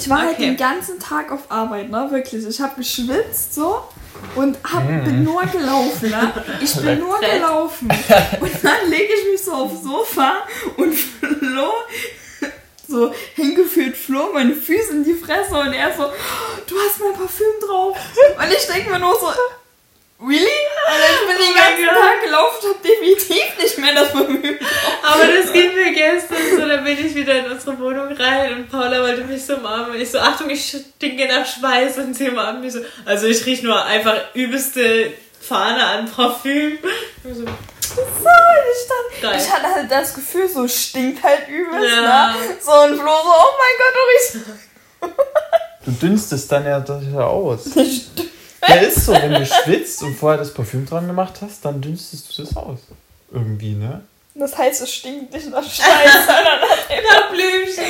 ich war halt Okay. den ganzen Tag auf Arbeit, ne? Wirklich. Ich habe geschwitzt so und hab, Mhm. bin nur gelaufen, ne? Ich bin nur gelaufen. Und dann lege ich mich so aufs Sofa und Flo, so hingeführt Flo, meine Füße in die Fresse und er so, du hast mein Parfüm drauf. Und ich denke mir nur so, really? Und ich bin den Oh mein ganzen Gott. Tag gelaufen und hab definitiv nicht mehr das Parfüm Aber das ging mir gestern so, da bin ich wieder in unsere Wohnung rein und Paula wollte mich so umarmen und ich so, Achtung, ich stinke nach Schweiß und sie umarmt mich so. Also ich riech nur einfach übelste Fahne an Parfüm. Ich so, So, ich, stand, ich hatte halt das Gefühl, so stinkt halt übelst, Ja. ne? So und Flo so, oh mein Gott, du riechst. Du dünstest dann ja das ja aus. Ja, ist so, wenn du schwitzt und vorher das Parfüm dran gemacht hast, dann dünstest du das aus. Irgendwie, ne? Das heißt, es stinkt nicht nach Scheiße, sondern nach na Blümchen.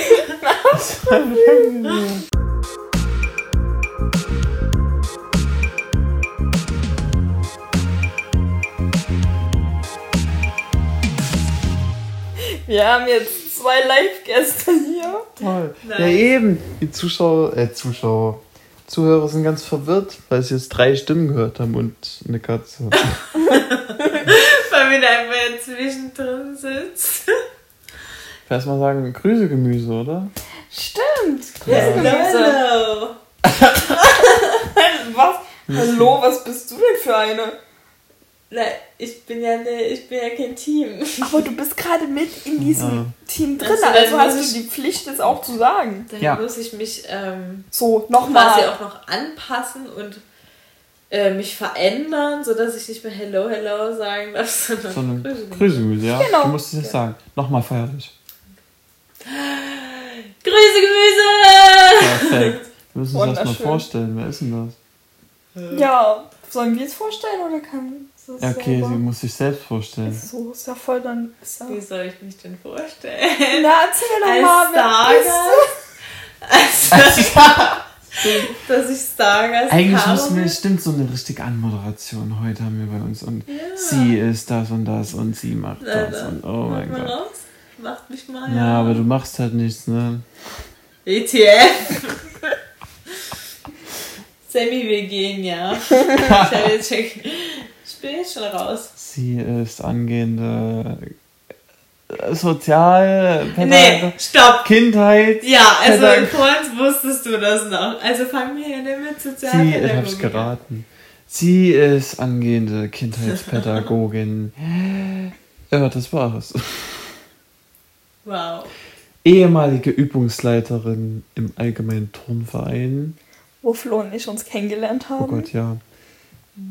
Wir haben jetzt zwei Live-Gäste hier. Toll. Nice. Ja, eben. Die Zuschauer, äh, Zuschauer, Zuhörer sind ganz verwirrt, weil sie jetzt drei Stimmen gehört haben und eine Katze. Weil wir da einfach zwischendrin sitzt. Ich will erst mal sagen, Grüße Gemüse, oder? Stimmt. Hello, Grüße. hello. Was? Hallo, was bist du denn für eine? Na, ich bin ja ne, ich bin ja kein Team. Aber du bist gerade mit in diesem Ja. Team drin, Also, also hast du die Pflicht, es auch zu sagen. Dann Ja. muss ich mich ähm, So, quasi nochmal. auch noch anpassen und äh, mich verändern, sodass ich nicht mehr Hello, Hello sagen darf, sondern Sondern Grüße. Grüße Gemüse, ja? Genau. Du musst es jetzt sagen. Nochmal feierlich. Grüße Gemüse! Perfekt. Wir müssen uns erst mal vorstellen. Wer ist denn das? Ja, sollen wir es vorstellen oder kann Ja, okay, selber? sie muss sich selbst vorstellen. So, ist ja voll dann. Ist ja Wie soll ich mich denn vorstellen? Na, erzähl doch Als mal, wer bist Stargast? Also, dass ich Stargast Eigentlich habe. müssen wir, stimmt, so eine richtige Anmoderation heute haben wir bei uns. Und sie ist das und das und sie macht Na, das. Und oh Mach mein mal Gott. raus. Macht mich mal. Ja, aber du machst halt nichts, ne? ETF. Sammy, wir gehen, ja. Ich hab jetzt check. Ich schon raus. Sie ist angehende äh, Sozial... Nee, stopp. Kindheit. Ja, also Pädag- vorhin wusstest du das noch. Also fangen wir hier nicht mit Sie, ich Sozialpädagogik hab's geraten. Sie ist angehende Kindheitspädagogin. ja, das war's. Wow. Ehemalige Übungsleiterin im Allgemeinen Turnverein. Wo Flo und ich uns kennengelernt Oh haben. Gott, ja.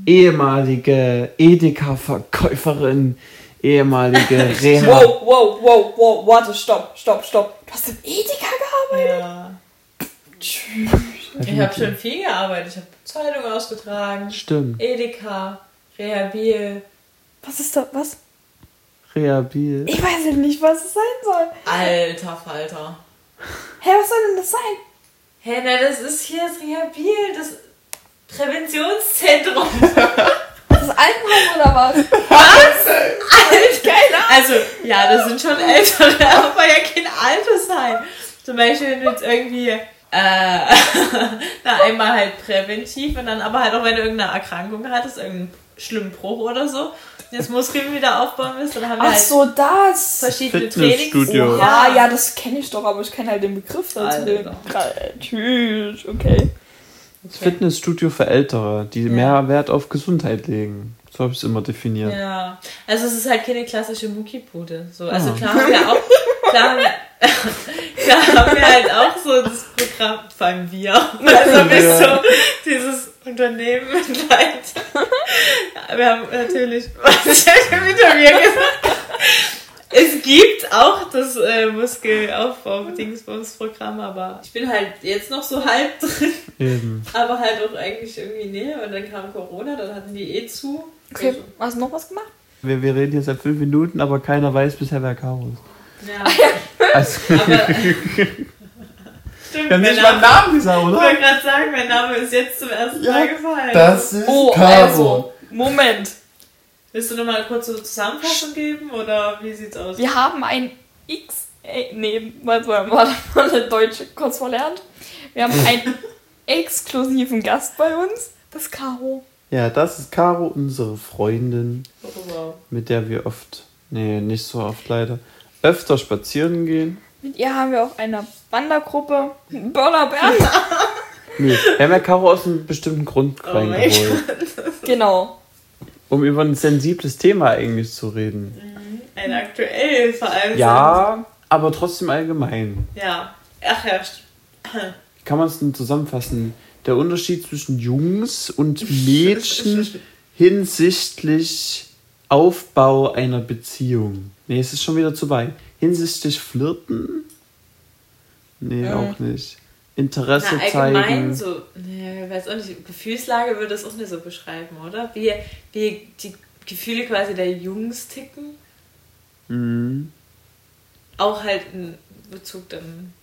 Ehemalige Edeka-Verkäuferin. Ehemalige Reha. Wow, wow, wow, wow, warte, stopp, stopp, stopp. Du hast im Edeka gearbeitet? Ja. Ich habe schon viel gearbeitet. Ich habe Zeitung ausgetragen, Stimmt. Edeka, Rehabil. Was ist da, was? Rehabil. Ich weiß ja nicht, was es sein soll. Alter Falter. Hä, was soll denn das sein? Hä, na, das ist hier das Rehabil, das Präventionszentrum. Das Altenheim oder was? Was? Alter. Keine Also, ja, das sind schon ältere, aber ja kein Altersheim. Zum Beispiel, wenn du jetzt irgendwie, äh, na, einmal halt präventiv und dann aber halt auch, wenn du irgendeine Erkrankung hattest, irgendeinen schlimmen Bruch oder so, und jetzt Muskeln wieder aufbauen willst, dann haben wir Ach halt so, das. verschiedene Fitnessstudio. Trainings. Ja, ja, das kenne ich doch, aber ich kenne halt den Begriff dazu. Alter. Tschüss, okay. Das Fitnessstudio für Ältere, die Ja. mehr Wert auf Gesundheit legen. So habe ich es immer definiert. Ja, also es ist halt keine klassische Muckibude. So, also Ah. klar haben wir auch, klar, haben wir- klar haben wir halt auch so das Programm, vor allem wir, also wir Ja. so dieses Unternehmen leid. Ja, wir haben natürlich, was ich ja schon wieder mir gesagt es gibt auch das äh, Muskelaufbau-Dingsbums-Programm, aber ich bin halt jetzt noch so halb drin, Eben. aber halt auch eigentlich irgendwie näher. Und dann kam Corona, dann hatten die eh zu. Okay, hast du noch was gemacht? Wir, wir reden jetzt seit fünf Minuten, aber keiner weiß bisher, wer Caro ist. Ja, Also, aber. Stimmt, wir haben nicht mal einen Name, Namen gesagt, ich oder? wollte gerade sagen, mein Name ist jetzt zum ersten Ja, Mal gefallen. Das ist Oh, also, Moment. Willst du nochmal kurz so eine Zusammenfassung geben oder wie sieht's aus? Wir haben ein X, äh, nee, warte mal, warte mal, Deutsche kurz verlernt. Wir haben einen exklusiven Gast bei uns, das Caro. Ja, das ist Caro, unsere Freundin, Oh, wow. mit der wir oft, nee, nicht so oft leider, öfter spazieren gehen. Mit ihr haben wir auch eine Wandergruppe. Burner Bernd. Nee, wir haben ja Caro aus einem bestimmten Grund Oh reingeholt, genau. Um über ein sensibles Thema eigentlich zu reden. Ein aktuell vor allem. Ja, aber trotzdem allgemein. Ja. Ach ja. kann man es denn zusammenfassen? Der Unterschied zwischen Jungs und Mädchen hinsichtlich Aufbau einer Beziehung. Nee, es ist schon wieder zu weit. Hinsichtlich Flirten? Nee, Mhm. auch nicht. Interesse Na, allgemein zeigen. so, ne, ich weiß auch nicht, Gefühlslage würde das auch nicht so beschreiben, oder? Wie, wie die Gefühle quasi der Jungs ticken. Mhm. Auch halt in Bezug dann.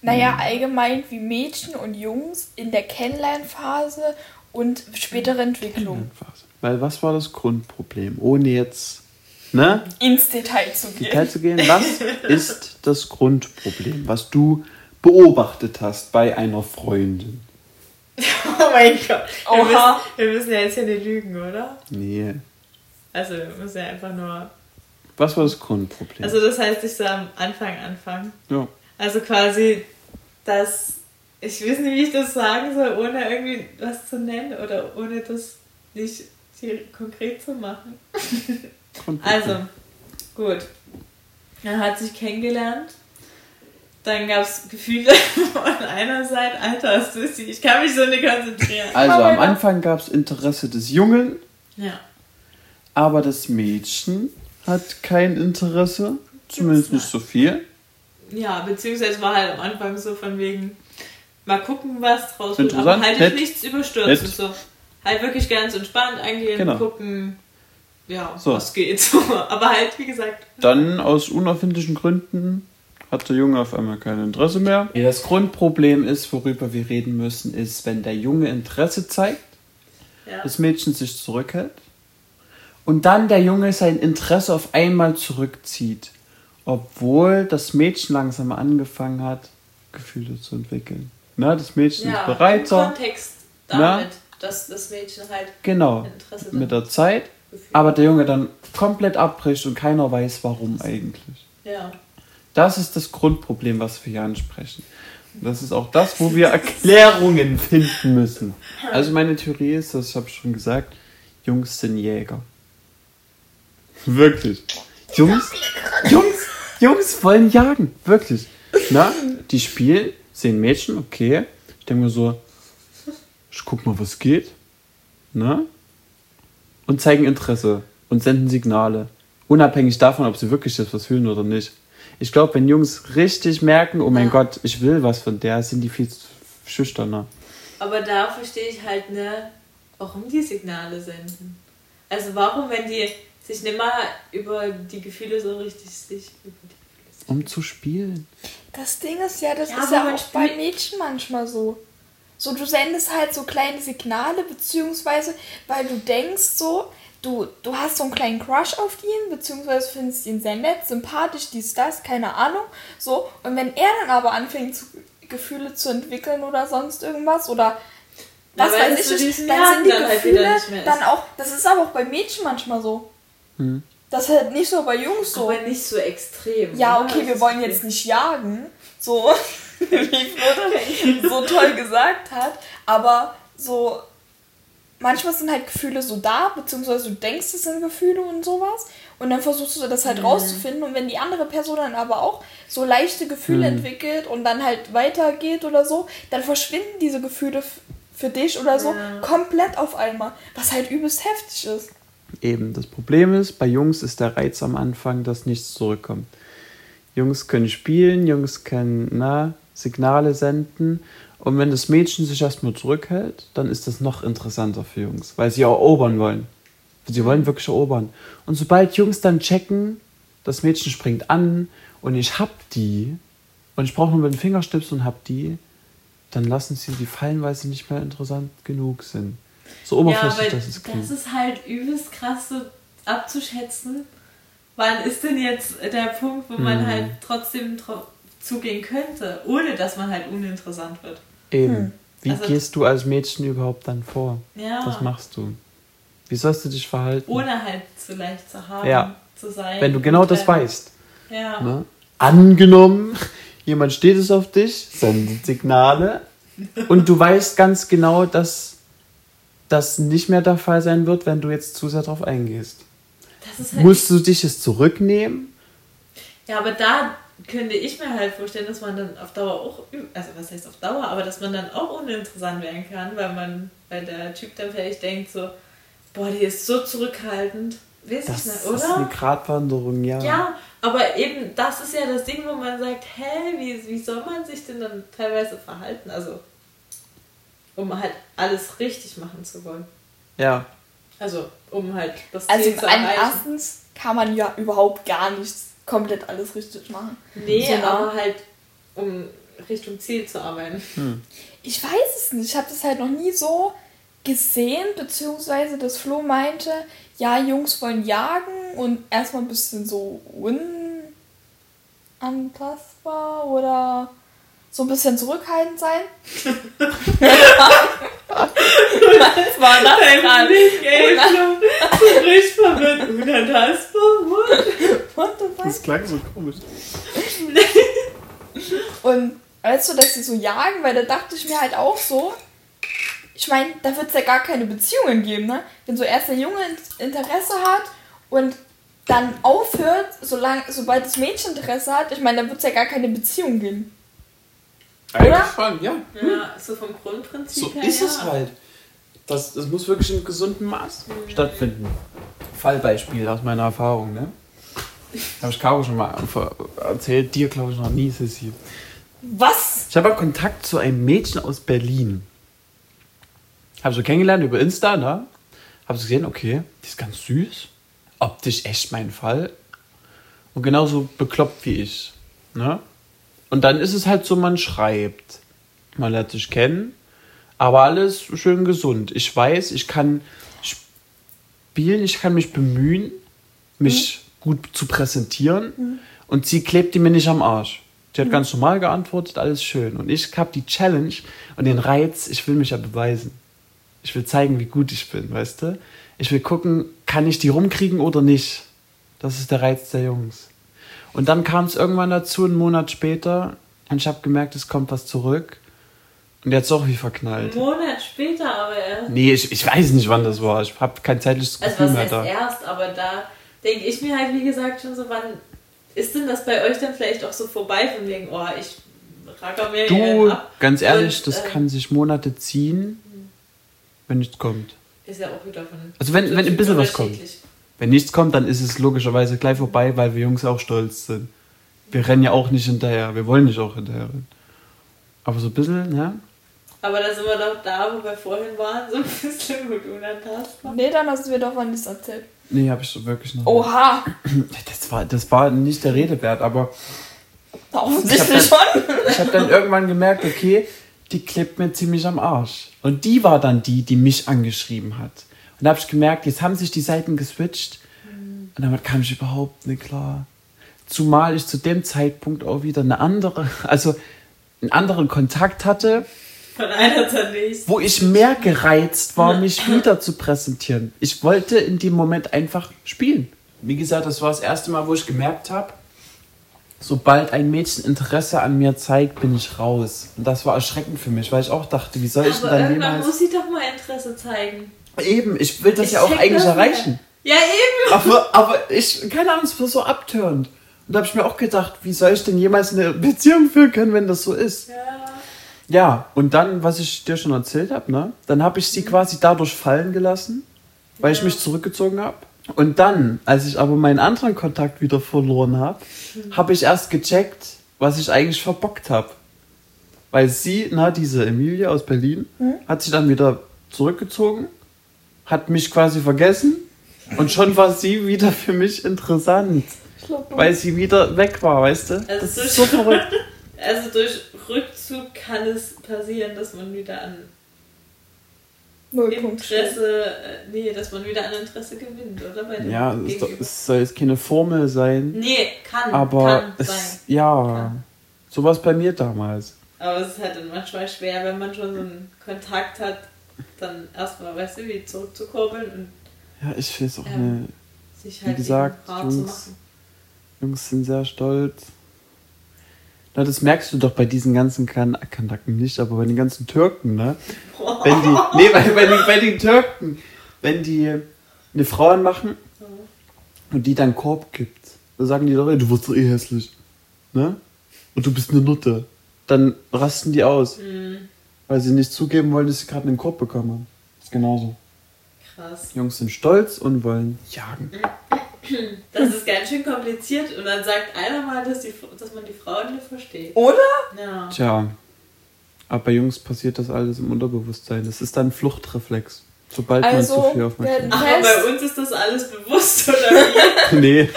Naja, allgemein wie Mädchen und Jungs in der Kennenlernphase und spätere Entwicklung. Phase. Weil was war das Grundproblem? Ohne jetzt ne, Ins Detail zu gehen. Detail zu gehen, was ist das Grundproblem, was du beobachtet hast bei einer Freundin? Oh mein Gott. Wir müssen, wir müssen ja jetzt hier nicht lügen, oder? Nee. Also wir müssen ja einfach nur. Was war das Grundproblem? Also das heißt, ich soll am Anfang anfangen. ja. Also quasi, dass. Ich weiß nicht, wie ich das sagen soll, ohne irgendwie was zu nennen oder ohne das nicht hier konkret zu machen. Also, gut. Er hat sich kennengelernt. Dann gab es Gefühle von einer Seite. Alter, ist das ich kann mich so nicht konzentrieren. Also am. Anfang gab es Interesse des Jungen, Ja. aber das Mädchen hat kein Interesse, zumindest nicht so viel. Ja, beziehungsweise war halt am Anfang so von wegen, mal gucken, was draus wird, aber halt nett, nichts überstürzen. So. Halt wirklich ganz entspannt eingehen, Genau. gucken, ja, So. was geht. So. Aber halt, wie gesagt, Dann aus unerfindlichen Gründen hat der Junge auf einmal kein Interesse mehr. Das Grundproblem ist, worüber wir reden müssen, ist, wenn der Junge Interesse zeigt, ja. das Mädchen sich zurückhält und dann der Junge sein Interesse auf einmal zurückzieht, obwohl das Mädchen langsam angefangen hat, Gefühle zu entwickeln. Na, das Mädchen ja, ist bereiter, Im Kontext Ja. damit, dass das Mädchen halt genau, Interesse mit der Zeit, Gefühl. aber der Junge dann komplett abbricht und keiner weiß, warum eigentlich. Ja. Das ist das Grundproblem, was wir hier ansprechen. Das ist auch das, wo wir Erklärungen finden müssen. Also meine Theorie ist, das habe ich schon gesagt, Jungs sind Jäger. Wirklich. Jungs, Jungs, Jungs wollen jagen. Wirklich. Na, die spielen, sehen Mädchen, okay. Ich denke mir so, ich guck mal, was geht. Na? Und zeigen Interesse und senden Signale. Unabhängig davon, ob sie wirklich jetzt was fühlen oder nicht. Ich glaube, wenn Jungs richtig merken, oh mein Ja. Gott, ich will was von der, sind die viel schüchterner. Aber da verstehe ich halt ne, warum die Signale senden. Also warum, wenn die sich nicht mal über die Gefühle so richtig sich über die Um zu spielen. Das Ding ist ja, das Ja, ist ja auch bei Mädchen manchmal so. So, du sendest halt so kleine Signale, beziehungsweise, weil du denkst so, du, du hast so einen kleinen Crush auf ihn, beziehungsweise findest ihn sehr nett, sympathisch, dies, das, keine Ahnung. So, und wenn er dann aber anfängt, zu, Gefühle zu entwickeln oder sonst irgendwas, oder was weiß ich, diesem dann Jahren sind die dann halt Gefühle nicht mehr ist. dann auch, das ist aber auch bei Mädchen manchmal so. Hm. Das ist halt nicht so bei Jungs so. Aber nicht so extrem. Ja, oder? okay, wir Das wollen jetzt nicht jagen, so wie Flo so toll gesagt hat, aber so manchmal sind halt Gefühle so da, beziehungsweise du denkst, es sind Gefühle und sowas und dann versuchst du das halt rauszufinden und wenn die andere Person dann aber auch so leichte Gefühle entwickelt und dann halt weitergeht oder so, dann verschwinden diese Gefühle für dich oder so Ja. komplett auf einmal, was halt übelst heftig ist. Eben, das Problem ist, bei Jungs ist der Reiz am Anfang, dass nichts zurückkommt. Jungs können spielen, Jungs können na, Signale senden. Und wenn das Mädchen sich erstmal zurückhält, dann ist das noch interessanter für Jungs, weil sie erobern wollen. Sie wollen wirklich erobern. Und sobald Jungs dann checken, das Mädchen springt an und ich hab die und ich brauche nur mit dem Fingerstips und hab die, dann lassen sie die fallen, weil sie nicht mehr interessant genug sind. So Ja, oberflächlich, aber das ist das ist halt übelst krass so abzuschätzen. Wann ist denn jetzt der Punkt, wo man Mhm. halt trotzdem zugehen könnte, ohne dass man halt uninteressant wird? Eben. Hm. Wie Also- gehst du als Mädchen überhaupt dann vor? Ja. Was machst du? Wie sollst du dich verhalten? Ohne halt zu leicht zu haben, Ja. zu sein. Wenn du genau das weißt. Ja. Ne? Angenommen, jemand steht es auf dich, sendet Signale und du weißt ganz genau, dass das nicht mehr der Fall sein wird, wenn du jetzt zu sehr darauf eingehst. Halt Musst du dich es zurücknehmen? Ja, aber da könnte ich mir halt vorstellen, dass man dann auf Dauer auch, also was heißt auf Dauer, aber dass man dann auch uninteressant werden kann, weil man, weil der Typ dann vielleicht denkt so, boah, die ist so zurückhaltend. Weiß Das ich nicht, ist eine oder? Gratwanderung, ja. Ja, aber eben das ist ja das Ding, wo man sagt, hä, wie, wie soll man sich denn dann teilweise verhalten? Also, um halt alles richtig machen zu wollen. Ja. Also, um halt das Also Ziel zu erreichen. erstens kann man ja überhaupt gar nichts komplett alles richtig machen. Nee, So nah. aber halt, um Richtung Ziel zu arbeiten. Ich weiß es nicht. Ich habe das halt noch nie so gesehen, beziehungsweise dass Flo meinte, ja, Jungs wollen jagen und erstmal ein bisschen so unantastbar oder so ein bisschen zurückhaltend sein. Was war das Flo, richtig verwirrt. Unantastbar, what? What the fuck? Das klang so komisch. Und weißt du, dass sie so jagen, weil da dachte ich mir halt auch so, ich meine, da wird es ja gar keine Beziehungen geben, ne? Wenn so erst der Junge Interesse hat und dann aufhört, solange, sobald das Mädchen Interesse hat, ich meine, da wird es ja gar keine Beziehung geben. Oder? schon, ja. Ja, so vom Grundprinzip So her. ist ja. es halt. Das, das muss wirklich im gesunden Maß stattfinden. Fallbeispiel aus meiner Erfahrung, ne? Habe ich Caro schon mal erzählt, dir glaube ich noch nie, Sissi. Was? Ich habe Kontakt zu einem Mädchen aus Berlin. Habe so kennengelernt über Insta, ne? Habe so gesehen, okay, die ist ganz süß. Optisch echt mein Fall. Und genauso bekloppt wie ich. Ne? Und dann ist es halt so, man schreibt. Man lernt sich kennen. Aber alles schön gesund. Ich weiß, ich kann spielen, ich kann mich bemühen, mich gut zu präsentieren. Und sie klebt die mir nicht am Arsch. Sie hat ganz normal geantwortet, alles schön. Und ich habe die Challenge und den Reiz, ich will mich ja beweisen. Ich will zeigen, wie gut ich bin, weißt du? Ich will gucken, kann ich die rumkriegen oder nicht. Das ist der Reiz der Jungs. Und dann kam es irgendwann dazu, einen Monat später, und ich habe gemerkt, es kommt was zurück. Und jetzt auch wie verknallt. Einen Monat später aber erst. Nee, ich, ich weiß nicht, wann das war. Ich habe kein zeitliches Also Gefühl was mehr heißt da. erst, aber da denke ich mir halt, wie gesagt, schon so, wann ist denn das bei euch dann vielleicht auch so vorbei von wegen, oh, ich racker mir Du, ab. ganz ehrlich, Und, das äh, kann sich Monate ziehen, wenn nichts kommt. Ist ja auch wieder von. Also wenn- wenn ein bisschen was kommt. Wenn nichts kommt, dann ist es logischerweise gleich vorbei, weil wir Jungs auch stolz sind. Wir rennen ja auch nicht hinterher. Wir wollen nicht auch hinterher rennen. Aber so ein bisschen, ja. Aber da sind wir doch da, wo wir vorhin waren, so ein bisschen gut unantastbar. Nee, dann hast du mir doch mal nichts erzählt. Nee, habe ich so wirklich noch. Oha! Das war, das war nicht der Rede wert, aber Offensichtlich Ich schon. ich habe dann irgendwann gemerkt, okay, die klebt mir ziemlich am Arsch. Und die war dann die, die mich angeschrieben hat. Und da habe ich gemerkt, jetzt haben sich die Seiten geswitcht. Und damit kam ich überhaupt nicht klar. Zumal ich zu dem Zeitpunkt auch wieder eine andere, also einen anderen Kontakt hatte, Von einer zur nächsten. wo ich mehr gereizt war, mich wieder zu präsentieren. Ich wollte in dem Moment einfach spielen. Wie gesagt, das war das erste Mal, wo ich gemerkt habe, sobald ein Mädchen Interesse an mir zeigt, bin ich raus. Und das war erschreckend für mich, weil ich auch dachte, wie soll ich denn Aber dann irgendwann jemals... muss sie doch mal Interesse zeigen. Eben, ich will das Ich ja auch eigentlich das erreichen. Ja, eben. Aber, aber ich, keine Ahnung, es war so abtörend. Und da habe ich mir auch gedacht, wie soll ich denn jemals eine Beziehung führen können, wenn das so ist? Ja. Ja, und dann, was ich dir schon erzählt habe, ne? Dann habe ich sie quasi dadurch fallen gelassen, weil ich Ja. mich zurückgezogen habe. Und dann, als ich aber meinen anderen Kontakt wieder verloren habe, habe ich erst gecheckt, was ich eigentlich verbockt habe. Weil sie, na, diese Emilia aus Berlin, hat sich dann wieder zurückgezogen, hat mich quasi vergessen und schon war sie wieder für mich interessant, weil sie wieder weg war, weißt du? Also das ist so verrückt. Also durch Rückzug kann es passieren, dass man wieder an Nullpunkt. Interesse, äh, nee, dass man wieder an Interesse gewinnt, oder? Bei dem Ja, es, doch, es soll jetzt keine Formel sein, Nee, kann, aber kann es, sein. ja, Kann. sowas bei mir damals. Aber es ist halt dann manchmal schwer, wenn man schon so einen Kontakt hat, dann erstmal, weißt du, wie zurückzukurbeln und Ja, ich weiß auch ähm, nicht. sich Wie halt gesagt, rar zu Jungs, machen. Jungs sind sehr stolz. Na, das merkst du doch bei diesen ganzen kan Kanaken nicht, aber bei den ganzen Türken, ne? Wenn die, nee, bei, bei, den, bei den Türken, wenn die eine Frau anmachen und die dann Korb gibt, dann sagen die doch, ey, du wirst doch eh hässlich, ne? Und du bist eine Nutte. Dann rasten die aus, Mhm. Weil sie nicht zugeben wollen, dass sie gerade einen Korb bekommen haben. ist genauso. Krass. Jungs sind stolz und wollen jagen. Das ist ganz schön kompliziert und dann sagt einer mal, dass, die, dass man die Frauen nicht versteht. Oder? Ja. Tja, aber bei Jungs passiert das alles im Unterbewusstsein. Das ist dann ein Fluchtreflex. Sobald Also, man zu viel aufmerksam werden- Aber bei uns ist das alles bewusst, oder wie? Nee.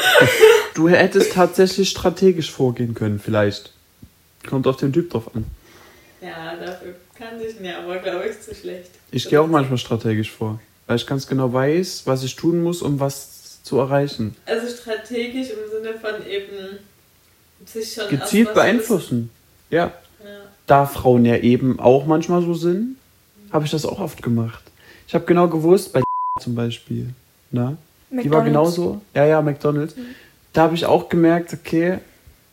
Du hättest tatsächlich strategisch vorgehen können, vielleicht. Kommt auf den Typ drauf an. ja, dafür kann ich mir aber, glaube ich, zu schlecht. Ich gehe auch manchmal strategisch vor. Weil ich ganz genau weiß, was ich tun muss, um was zu erreichen. Also strategisch im Sinne von eben sich schon Gezielt beeinflussen. Ja. Ja. Da Frauen ja eben auch manchmal so sind, habe ich das auch oft gemacht. Ich habe genau gewusst, bei zum Beispiel. Na? Die war McDonald's. genauso. Ja, ja, McDonalds. Da habe ich auch gemerkt, okay,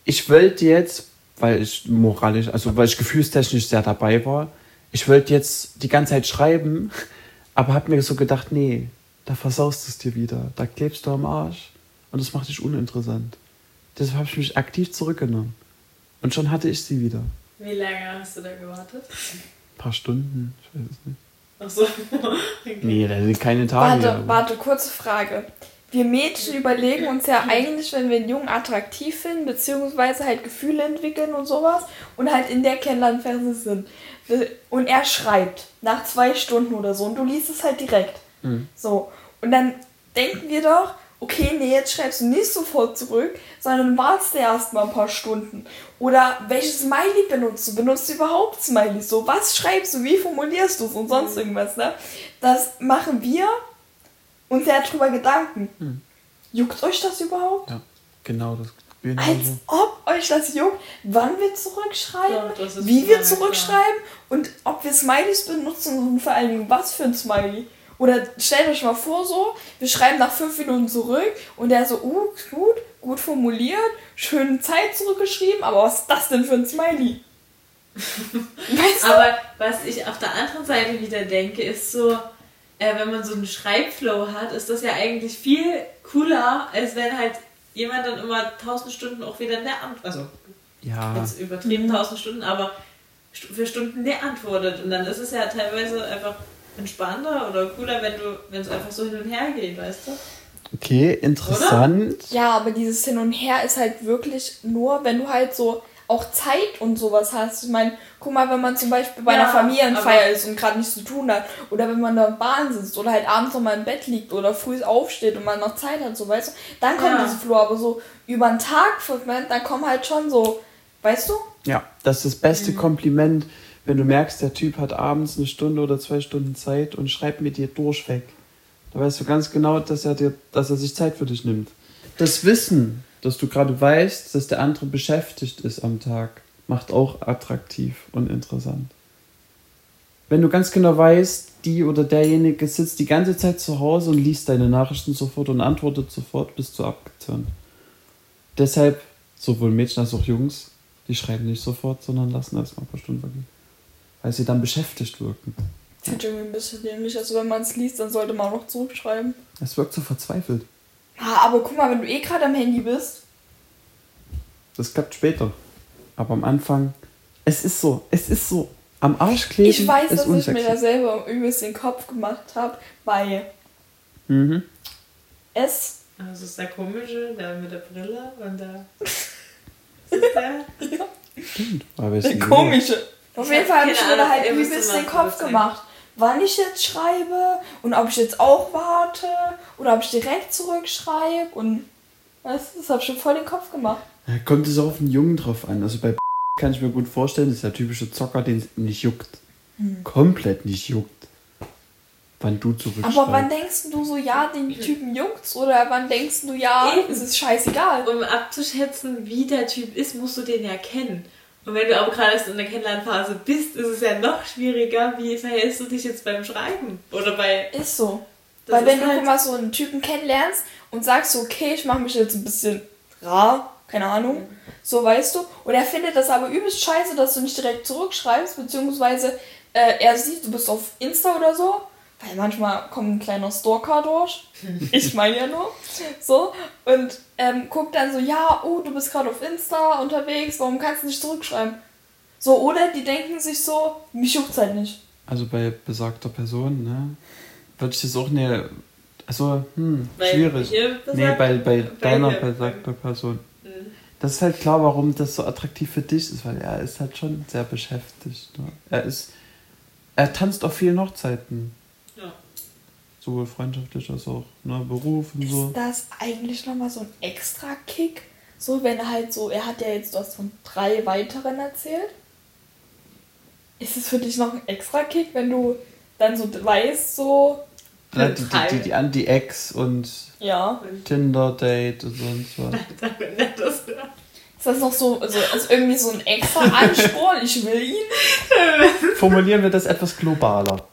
ich wollte jetzt, weil ich moralisch, also weil ich gefühlstechnisch sehr dabei war, ich wollte jetzt die ganze Zeit schreiben, aber habe mir so gedacht, nee, da versaust du es dir wieder. Da klebst du am Arsch und das macht dich uninteressant. Deshalb habe ich mich aktiv zurückgenommen. Und schon hatte ich sie wieder. Ein Wie lange hast du da gewartet? paar Stunden, ich weiß es nicht. Achso. Okay. Nee, das sind keine Tage. Warte, warte, kurze Frage. Wir Mädchen überlegen uns ja eigentlich, wenn wir einen Jungen attraktiv finden, beziehungsweise halt Gefühle entwickeln und sowas und halt in der Kennenlernphase sind. Und er schreibt nach zwei Stunden oder so und du liest es halt direkt. Mhm. So. Und dann denken wir doch, okay, nee, jetzt schreibst du nicht sofort zurück, sondern wartest du erst mal ein paar Stunden. Oder welches Smiley benutzt du? Benutzt du überhaupt Smileys? So, was schreibst du? Wie formulierst du es und sonst irgendwas, ne? Das machen wir uns ja drüber Gedanken. Hm. Juckt euch das überhaupt? Ja, genau das. Genau Als so. ob euch das juckt, wann wir zurückschreiben, Ja, wie wir zurückschreiben und ob wir Smileys benutzen und vor allen Dingen was für ein Smiley. Oder stellt euch mal vor so, wir schreiben nach fünf Minuten zurück und der so, uh, gut, gut formuliert, schöne Zeit zurückgeschrieben, aber was ist das denn für ein Smiley? weißt du? Aber was ich auf der anderen Seite wieder denke, ist so, äh, wenn man so einen Schreibflow hat, ist das ja eigentlich viel cooler, als wenn halt jemand dann immer tausend Stunden auch wieder ne Antwort, also Ja, jetzt übertrieben tausend Stunden, aber für Stunden ne antwortet. Und dann ist es ja teilweise einfach entspannter oder cooler, wenn du, wenn es einfach so hin und her geht, weißt du? okay, interessant. Ja, aber dieses Hin und Her ist halt wirklich nur, wenn du halt so auch Zeit und sowas hast. Ich meine, guck mal, wenn man zum Beispiel bei Ja, einer Familienfeier ist und gerade nichts zu tun hat, oder wenn man in der Bahn sitzt oder halt abends noch mal im Bett liegt oder früh aufsteht und man noch Zeit hat, so weißt du, dann kommt Ja. diese Flow, aber so über den Tag, dann kommen halt schon so, weißt du? Ja, das ist das beste Mhm. Kompliment, wenn du merkst, der Typ hat abends eine Stunde oder zwei Stunden Zeit und schreibt mit dir durchweg. Da weißt du ganz genau, dass er, dir, dass er sich Zeit für dich nimmt. Das Wissen, dass du gerade weißt, dass der andere beschäftigt ist am Tag, macht auch attraktiv und interessant. Wenn du ganz genau weißt, die oder derjenige sitzt die ganze Zeit zu Hause und liest deine Nachrichten sofort und antwortet sofort, bist du abgeturnt. Deshalb, sowohl Mädchen als auch Jungs, die schreiben nicht sofort, sondern lassen erst mal ein paar Stunden vergehen. Weil sie dann beschäftigt wirken. Finde ich irgendwie ein bisschen dämlich. Also wenn man es liest, dann sollte man auch noch zurückschreiben. Es wirkt so verzweifelt. Ah, aber guck mal, wenn du eh gerade am Handy bist. Das klappt später. Aber am Anfang, es ist so, es ist so. Am Arsch kleben Ich weiß, ist dass ich mir da selber übelst den Kopf gemacht habe, weil Mhm. es Also das ist der komische, der mit der Brille und der. Ist der? Stimmt. Aber Der komische. Auf Ich jeden Fall habe ich mir da halt übelst den Kopf gemacht. Wann ich jetzt schreibe und ob ich jetzt auch warte oder ob ich direkt zurückschreibe und weißt du, das habe ich schon voll den Kopf gemacht. Ja, kommt es auch auf den Jungen drauf an. Also bei kann ich mir gut vorstellen, das ist der typische Zocker, den es nicht juckt. Komplett nicht juckt. Wann du zurückschreibst. Aber wann denkst du so, ja, den Typen juckt's oder wann denkst du, ja, Eben. es ist scheißegal? Um abzuschätzen, wie der Typ ist, musst du den ja kennen. Und wenn du aber gerade erst in der Kennenlernphase bist, ist es ja noch schwieriger. Wie verhältst du dich jetzt beim Schreiben? Oder bei. Ist so. Das Weil ist wenn du halt- guck mal so einen Typen kennenlernst und sagst so, okay, ich mache mich jetzt ein bisschen rar, keine Ahnung, so weißt du, und er findet das aber übelst scheiße, dass du nicht direkt zurückschreibst, beziehungsweise äh, er sieht, du bist auf Insta oder so, weil manchmal kommt ein kleiner Stalker durch, ich meine ja nur, so, und ähm, guckt dann so, ja, oh, du bist gerade auf Insta unterwegs, warum kannst du nicht zurückschreiben? So, oder die denken sich so, mich juckt's halt nicht. Also bei besagter Person, ne? Würde ich das auch ne. Also, hm, Bei schwierig. besagt- nee, bei, bei deiner ihr- besagter Person. Mhm. Das ist halt klar, warum das so attraktiv für dich ist, weil er ist halt schon sehr beschäftigt. Ne? Er ist. Er tanzt auf vielen Hochzeiten. Sowohl freundschaftlich als auch ne, Beruf und so. Ist das eigentlich nochmal so ein extra Kick? So, wenn er halt so, er hat ja jetzt, du hast von drei weiteren erzählt. Ist es für dich noch ein extra Kick, wenn du dann so weißt, so, Ja, die, die, die, die Anti-Ex und ja. Tinder-Date und sonst was. Ist das noch so, also, also irgendwie so ein extra Ansporn, ich will ihn? Formulieren wir das etwas globaler.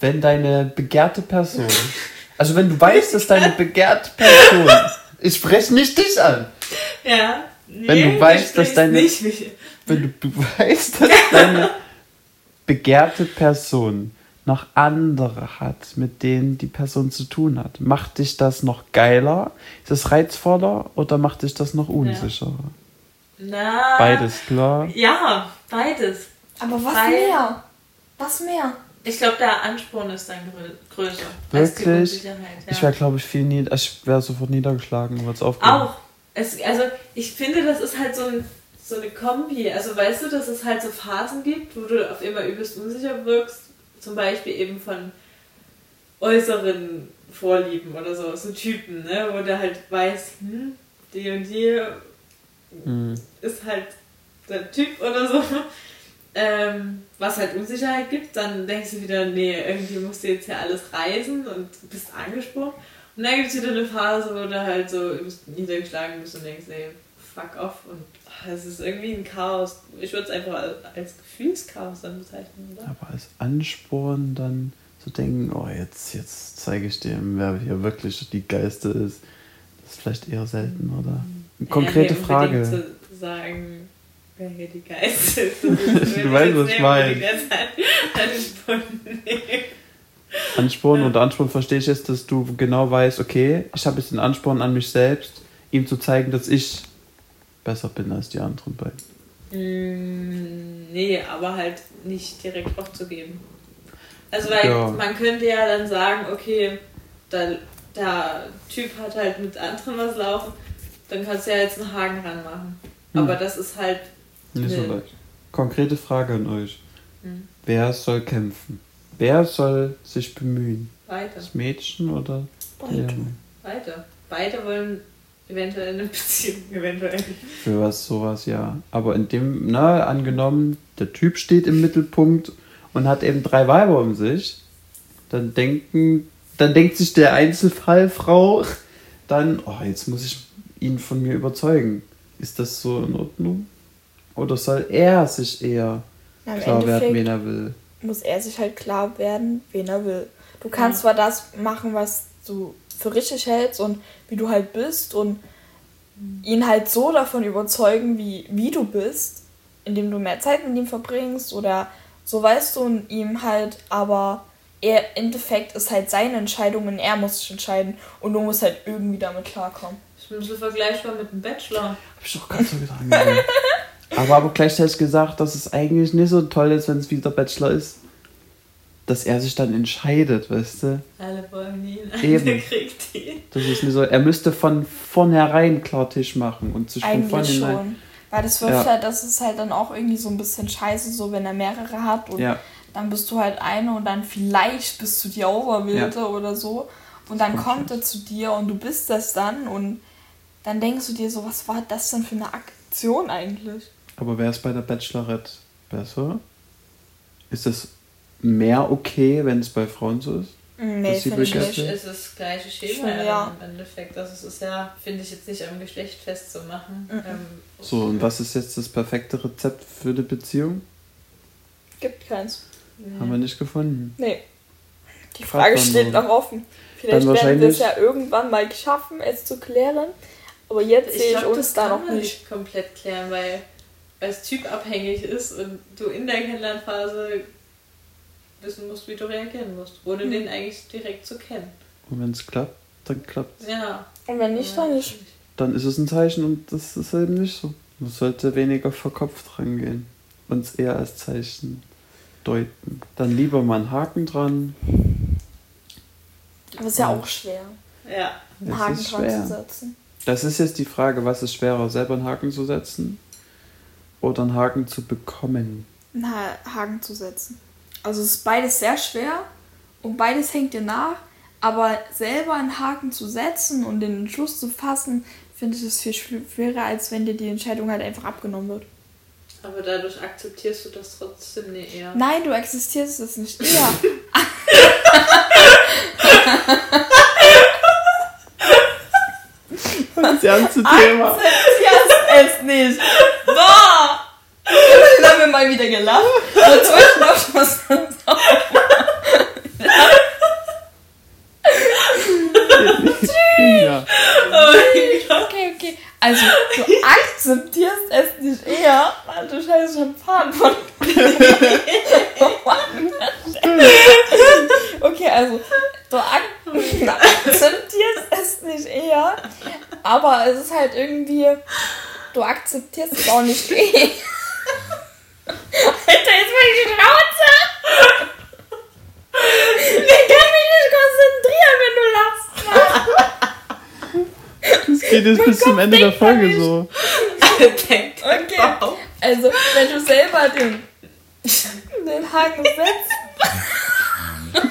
Wenn deine begehrte Person, also wenn du weißt, dass deine begehrte Person, ich spreche nicht dich an, Ja. Nee, Wenn du weißt, dass deine- Nicht mich. wenn du be- weißt, dass deine begehrte Person noch andere hat, mit denen die Person zu tun hat, macht dich das noch geiler? Ist es reizvoller oder macht dich das noch unsicherer? Na. Beides, klar. Ja, beides. Aber was Weil- mehr? Was mehr? Ich glaube, der Ansporn ist dann grö größer. als die Wirklich? Unsicherheit, ja. Ich wäre, glaube ich, viel nied ich wäre sofort niedergeschlagen, würde es aufgeben. Auch. Es, also ich finde, das ist halt so, ein, so eine Kombi. Also weißt du, dass es halt so Phasen gibt, wo du auf immer übelst unsicher wirkst. Zum Beispiel eben von äußeren Vorlieben oder so, so Typen, ne? wo du halt weißt, hm, die und die Hm. ist halt der Typ oder so. Ähm, was halt Unsicherheit gibt, dann denkst du wieder, nee, irgendwie musst du jetzt hier alles reisen und bist angesprochen. Und dann gibt es wieder eine Phase, wo du halt so niedergeschlagen bist und denkst, nee, fuck off. Und ach, es ist irgendwie ein Chaos. Ich würde es einfach als, Gefühlschaos dann bezeichnen, oder? Aber als Ansporn dann zu denken, oh, jetzt, jetzt zeige ich dem, wer hier wirklich die Geiste ist, das ist vielleicht eher selten, oder? Eine konkrete Ja, nee, Frage. Zu sagen, wer hier die Geist ist. Du weißt, was ich meine. Ansporn. Ansporn und Ansporn verstehe ich jetzt, dass du genau weißt, okay, ich habe jetzt den Ansporn an mich selbst, ihm zu zeigen, dass ich besser bin als die anderen beiden. Mm, nee, aber halt nicht direkt aufzugeben. Also weil Ja. man könnte ja dann sagen, okay, da, der Typ hat halt mit anderen was laufen, dann kannst du ja jetzt einen Haken ranmachen. Hm. Aber das ist halt, Nicht so leicht. Konkrete Frage an euch. Hm. Wer soll kämpfen? Wer soll sich bemühen? weiter, Das Mädchen oder der Beide. Junge? weiter. Beide wollen eventuell eine Beziehung, eventuell. Für was sowas, ja. Aber in dem, na, angenommen, der Typ steht im Mittelpunkt und hat eben drei Weiber um sich, dann denken, dann denkt sich der Einzelfallfrau dann, oh, jetzt muss ich ihn von mir überzeugen. Ist das so in Ordnung? Oder soll er sich eher Na, Im klar werden, wen er will? muss er sich halt klar werden, wen er will. Du kannst zwar das machen, was du für richtig hältst und wie du halt bist und ihn halt so davon überzeugen, wie, wie du bist, indem du mehr Zeit mit ihm verbringst oder so weißt du und ihm halt, aber er im Endeffekt ist halt seine Entscheidung und er muss sich entscheiden und du musst halt irgendwie damit klarkommen. Ist ein bisschen vergleichbar mit einem Bachelor. Hab ich doch ganz so gedacht. ja. aber, aber gleichzeitig gesagt, dass es eigentlich nicht so toll ist, wenn es wie der Bachelor ist. Dass er sich dann entscheidet, weißt du? Alle wollen ihn, Eben. der kriegt ihn. Das ist nicht so. Er müsste von vornherein Klartisch machen und sich von Eigentlich vornherein. schon. Weil das wirft Ja. halt, das ist halt dann auch irgendwie so ein bisschen scheiße, so wenn er mehrere hat und Ja, dann bist du halt eine und dann vielleicht bist du die Auserwählte oder so. Und dann kommt kommt er zu dir und du bist das dann und dann denkst du dir so, was war das denn für eine Aktion eigentlich? Aber wäre es bei der Bachelorette besser? Ist es mehr okay, wenn es bei Frauen so ist? Nee, finde ich nicht. ist das gleiche Schema Schon, ja. im Endeffekt. Also es ist ja, finde ich jetzt nicht am Geschlecht festzumachen. Mhm. Ähm, So, und was ist jetzt das perfekte Rezept für eine Beziehung? Gibt keins. Haben wir nicht gefunden. Nee. Die Frag Frage dann steht noch offen. Vielleicht Dann werden wir es ja irgendwann mal schaffen, es zu klären. Aber jetzt sehe ich glaub, uns da kann noch nicht. komplett klären, weil weil es typabhängig ist und du in der Kennenlernphase wissen musst, wie du reagieren musst, ohne Mhm. den eigentlich direkt zu kennen. Und wenn es klappt, dann klappt Ja. Und wenn nicht, dann nicht. Dann ist es ein Zeichen und das ist eben nicht so. Man sollte weniger verkopft rangehen. Und es eher als Zeichen deuten. Dann lieber mal einen Haken dran. Aber es ist ja auch schwer, Ja. einen Es Haken ist dran schwer. zu setzen. Das ist jetzt die Frage, was ist schwerer, selber einen Haken zu setzen oder einen Haken zu bekommen? Einen Ha- Haken zu setzen. Also es ist beides sehr schwer und beides hängt dir nach. Aber selber einen Haken zu setzen und den Entschluss zu fassen, finde ich es viel schw- schwerer, als wenn dir die Entscheidung halt einfach abgenommen wird. Aber dadurch akzeptierst du das trotzdem nicht eher. Nein, du existierst es nicht eher. Das ernste Thema. Akzeptierst es nicht. Wir mal wieder gelacht. Wollte ich noch was ja. Okay, okay. Also, du akzeptierst es nicht eher, weil du scheiße Champagner von Okay, also, du, ak du akzeptierst es nicht eher, aber es ist halt irgendwie, du akzeptierst es auch nicht eh. Alter, jetzt mal die Schnauze! Ich kann mich nicht konzentrieren, wenn du lachst. Das geht jetzt bis zum Ende der Folge so. Denkt. Okay. Also, wenn du selber den, den Haken setzt.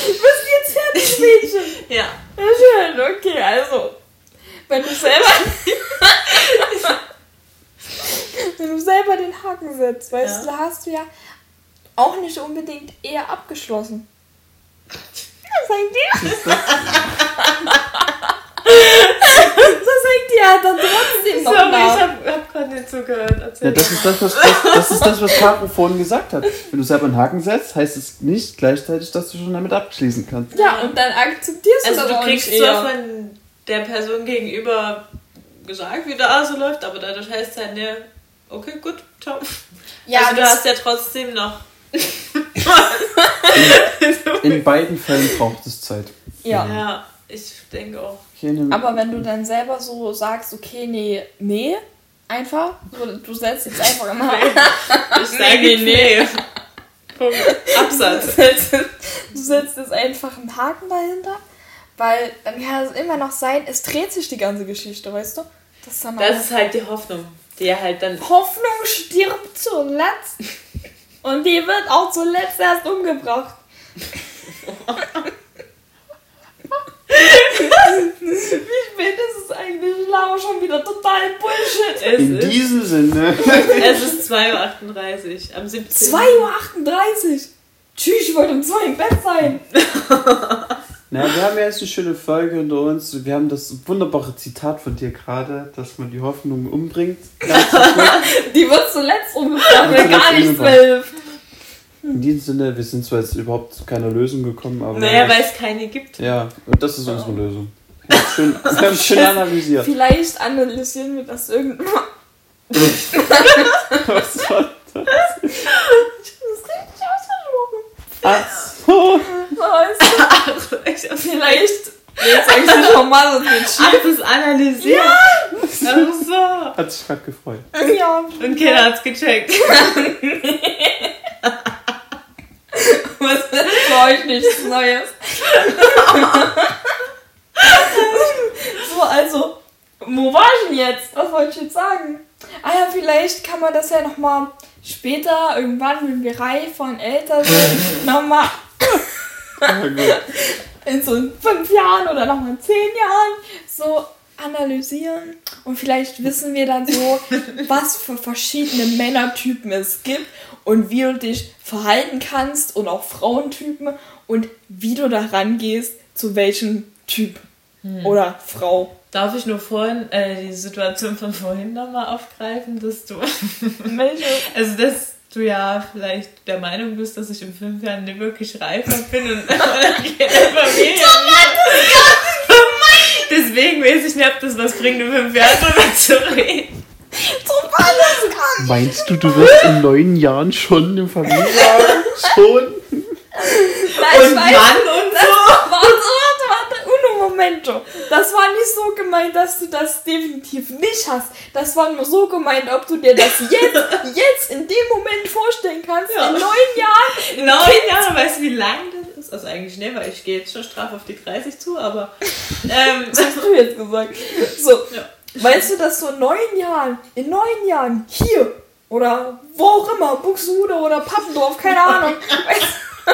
Bist jetzt fertig, Mädchen? Ja. Ja, schön, okay, also. Wenn du selber. wenn du selber den Haken setzt, weißt Ja. du, da hast du ja auch nicht unbedingt eher abgeschlossen. Was sagt ihr? das sagt ihr ja dann trotzdem noch Sorry, nach. ich hab, hab gerade nicht zugehört. Ja, das ist das, was, das, das ist das, was Caro vorhin gesagt hat. Wenn du selber einen Haken setzt, heißt es nicht gleichzeitig, dass du schon damit abschließen kannst. Ja, und dann akzeptierst du also das du auch kriegst zwar von der Person gegenüber gesagt, wie der so läuft, aber dadurch heißt es halt, ne, okay, gut, ciao. Ja, also du hast ja trotzdem noch. In beiden Fällen braucht es Zeit. Ja. Ja, ich denke auch. In Aber wenn du dann selber so sagst, okay, nee, nee, einfach, so, du setzt jetzt einfach immer Ich sage nee, nee. Punkt. Absatz. Du setzt, du setzt jetzt einfach einen Haken dahinter, weil dann kann es immer noch sein, es dreht sich die ganze Geschichte, weißt du? Das ist Das ist halt die Hoffnung, die halt dann. Hoffnung stirbt zuletzt und die wird auch zuletzt erst umgebracht. Wie spät ist es eigentlich? Ich laber schon wieder total Bullshit. Es in ist, diesem Sinne. es ist 2.38 Uhr am 17. 2.38 Uhr. Tschüss, ich wollte um 2 im Bett sein. Na, wir haben ja jetzt eine schöne Folge hinter uns. Wir haben das wunderbare Zitat von dir gerade, dass man die Hoffnung umbringt. Die wird zuletzt umgebracht, wenn gar nichts mehr hilft. In diesem Sinne, wir sind zwar jetzt überhaupt zu keiner Lösung gekommen, aber. Naja, weil es keine gibt. ja, und das ist unsere Lösung. Schön, haben schön analysiert. Vielleicht analysieren wir das irgendwann. Was war das? Das ist richtig ausgesprochen. Ach so. Weißt du? Ich hab Vielleicht. Jetzt sag ich nicht nochmal, sonst wird Ach, das analysiert? Ach so. Hat sich gerade gefreut. schief. Ja. Und keiner hat's gecheckt. Was ist für euch nichts Neues? so, also, wo war ich denn jetzt? Was wollte ich jetzt sagen? Ah ja, vielleicht kann man das ja nochmal später, irgendwann, wenn wir reif und älter sind, nochmal in so fünf Jahren oder nochmal in zehn Jahren so analysieren und vielleicht wissen wir dann so, was für verschiedene Männertypen es gibt und wie du dich verhalten kannst und auch Frauentypen und wie du da rangehst, zu welchem Typ oder Frau. Darf ich nur vorhin äh, die Situation von vorhin nochmal aufgreifen, dass du. Welche? Also, dass du ja vielleicht der Meinung bist, dass ich in fünf Jahren nicht wirklich reifer bin und geht der Familie. Deswegen weiß ich nicht, ob das was bringt, in fünf Jahren drüber zu reden. So war das gar nicht. Meinst du, du wirst in neun Jahren schon eine Familie haben? Schon? Nein, Und Mann und so. Warte, warte, warte, uno momento. Das war nicht so gemeint, dass du das definitiv nicht hast. Das war nur so gemeint, ob du dir das jetzt, jetzt in dem Moment vorstellen kannst, Ja. in neun Jahren. In neun Jahren, weißt du, wie lang das ist? Also eigentlich nicht, weil ich gehe jetzt schon straff auf die 30 zu, aber ähm, Was hast du jetzt gesagt? So, ja. weißt du, dass du in neun Jahren, in neun Jahren hier oder wo auch immer, Buxtehude oder Pappendorf, keine Ahnung, weißt du,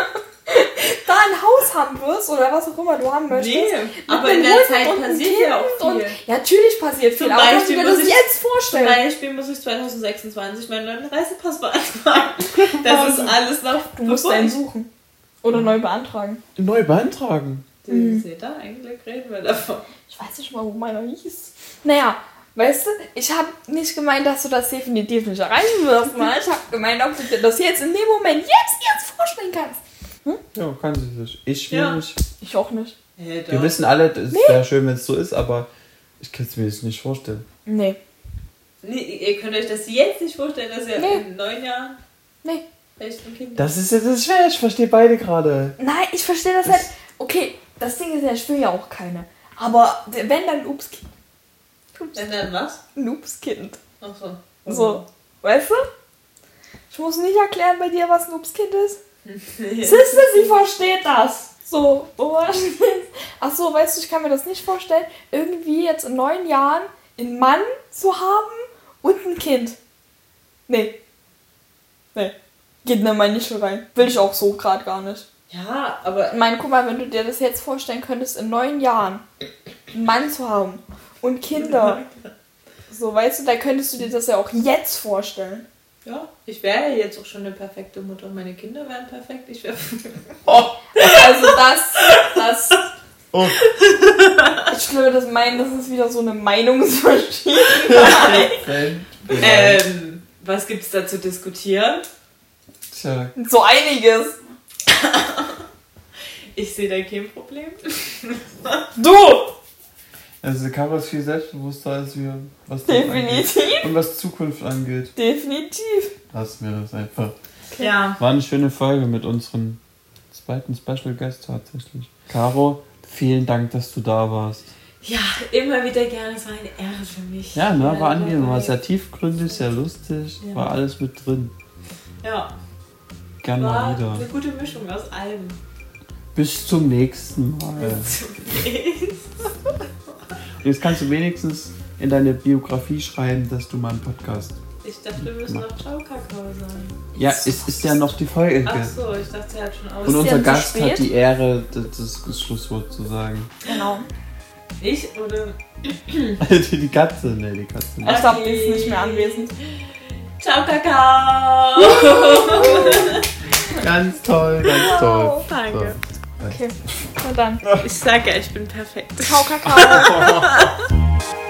ein Haus haben wirst oder was auch immer du haben möchtest. Nee, aber in der Hund Zeit und passiert ja auch und- viel. Ja, natürlich passiert viel, Zum aber kannst du Beispiel dir das muss ich- jetzt Zum vorstellen? Beispiel muss ich 2026 meinen neuen Reisepass beantragen. Das ist alles noch Du musst bevor einen suchen oder neu beantragen. Neu beantragen. Die seht ihr eigentlich, reden wir davon. Ich weiß nicht mal, wo meiner hieß. Naja, weißt du, ich habe nicht gemeint, dass du das definitiv nicht erreichen wirst. Ne? Ich habe gemeint, ob du dir das jetzt in dem Moment jetzt, jetzt vorstellen kannst. Ja, kann sie sich. Ich will Ja. nicht. Ich auch nicht. Hey, Wir wissen alle, es wäre schön, wenn es so ist, aber ich kann es mir jetzt nicht vorstellen. Nee. Nee, ihr könnt euch das jetzt nicht vorstellen, dass ihr Nee. in neun Jahren Nee. vielleicht ein Kind Das ist jetzt das ist schwer, ich verstehe beide gerade. Nein, ich verstehe das halt. Okay, das Ding ist ja, ich will ja auch keine. Aber wenn dann ein Upskind. Wenn dann was? Ein Upskind. Ach so. So, weißt du? Ich muss nicht erklären bei dir, was ein Upskind ist. Siehste, sie versteht das. So, jetzt? Ach so, weißt du, ich kann mir das nicht vorstellen, irgendwie jetzt in neun Jahren einen Mann zu haben und ein Kind. Nee. Nee. Geht in meine Nische rein. Will ich auch so gerade gar nicht. Ja, aber Ich meine, guck mal, wenn du dir das jetzt vorstellen könntest, in neun Jahren einen Mann zu haben und Kinder. So, weißt du, da könntest du dir das ja auch jetzt vorstellen. Ja, ich wäre ja jetzt auch schon eine perfekte Mutter. Meine Kinder wären perfekt. Ich wäre. Also das, das, Oh, ich glaube, das meinen, das ist wieder so eine Meinungsverschiedenheit. ähm, was gibt's da zu diskutieren? Tja, So einiges. Ich sehe da kein Problem. Du! Also Caro ist viel selbstbewusster als wir, was. Definitiv. Und was Zukunft angeht. Definitiv. Lassen wir das einfach. Ja. War eine schöne Folge mit unserem zweiten Special Guest tatsächlich. Caro, vielen Dank, dass du da warst. Ja, immer wieder gerne. Es war eine Ehre für mich. Ja, ne, war angenehm, war sehr tiefgründig, sehr lustig, Ja. war alles mit drin. Ja, Gerne war mal wieder. eine gute Mischung aus allem. Bis zum nächsten Mal. Jetzt kannst du wenigstens in deine Biografie schreiben, dass du mal einen Podcast. Ich dachte, wir müssen noch Ciao Kakao sagen. Ja, es ist ja noch die Folge. Ach so, ich dachte, er hat schon aus. Und unser Gast spät. hat die Ehre, das, das Schlusswort zu sagen. Genau. Ich oder. die Katze, ne, die Katze. Ich Nicht. glaube, die ist nicht mehr anwesend. Ciao Kakao! Ganz toll, ganz toll. Danke. Okay, na dann. Ich sage ja, ich bin perfekt. Ciao, Kakao.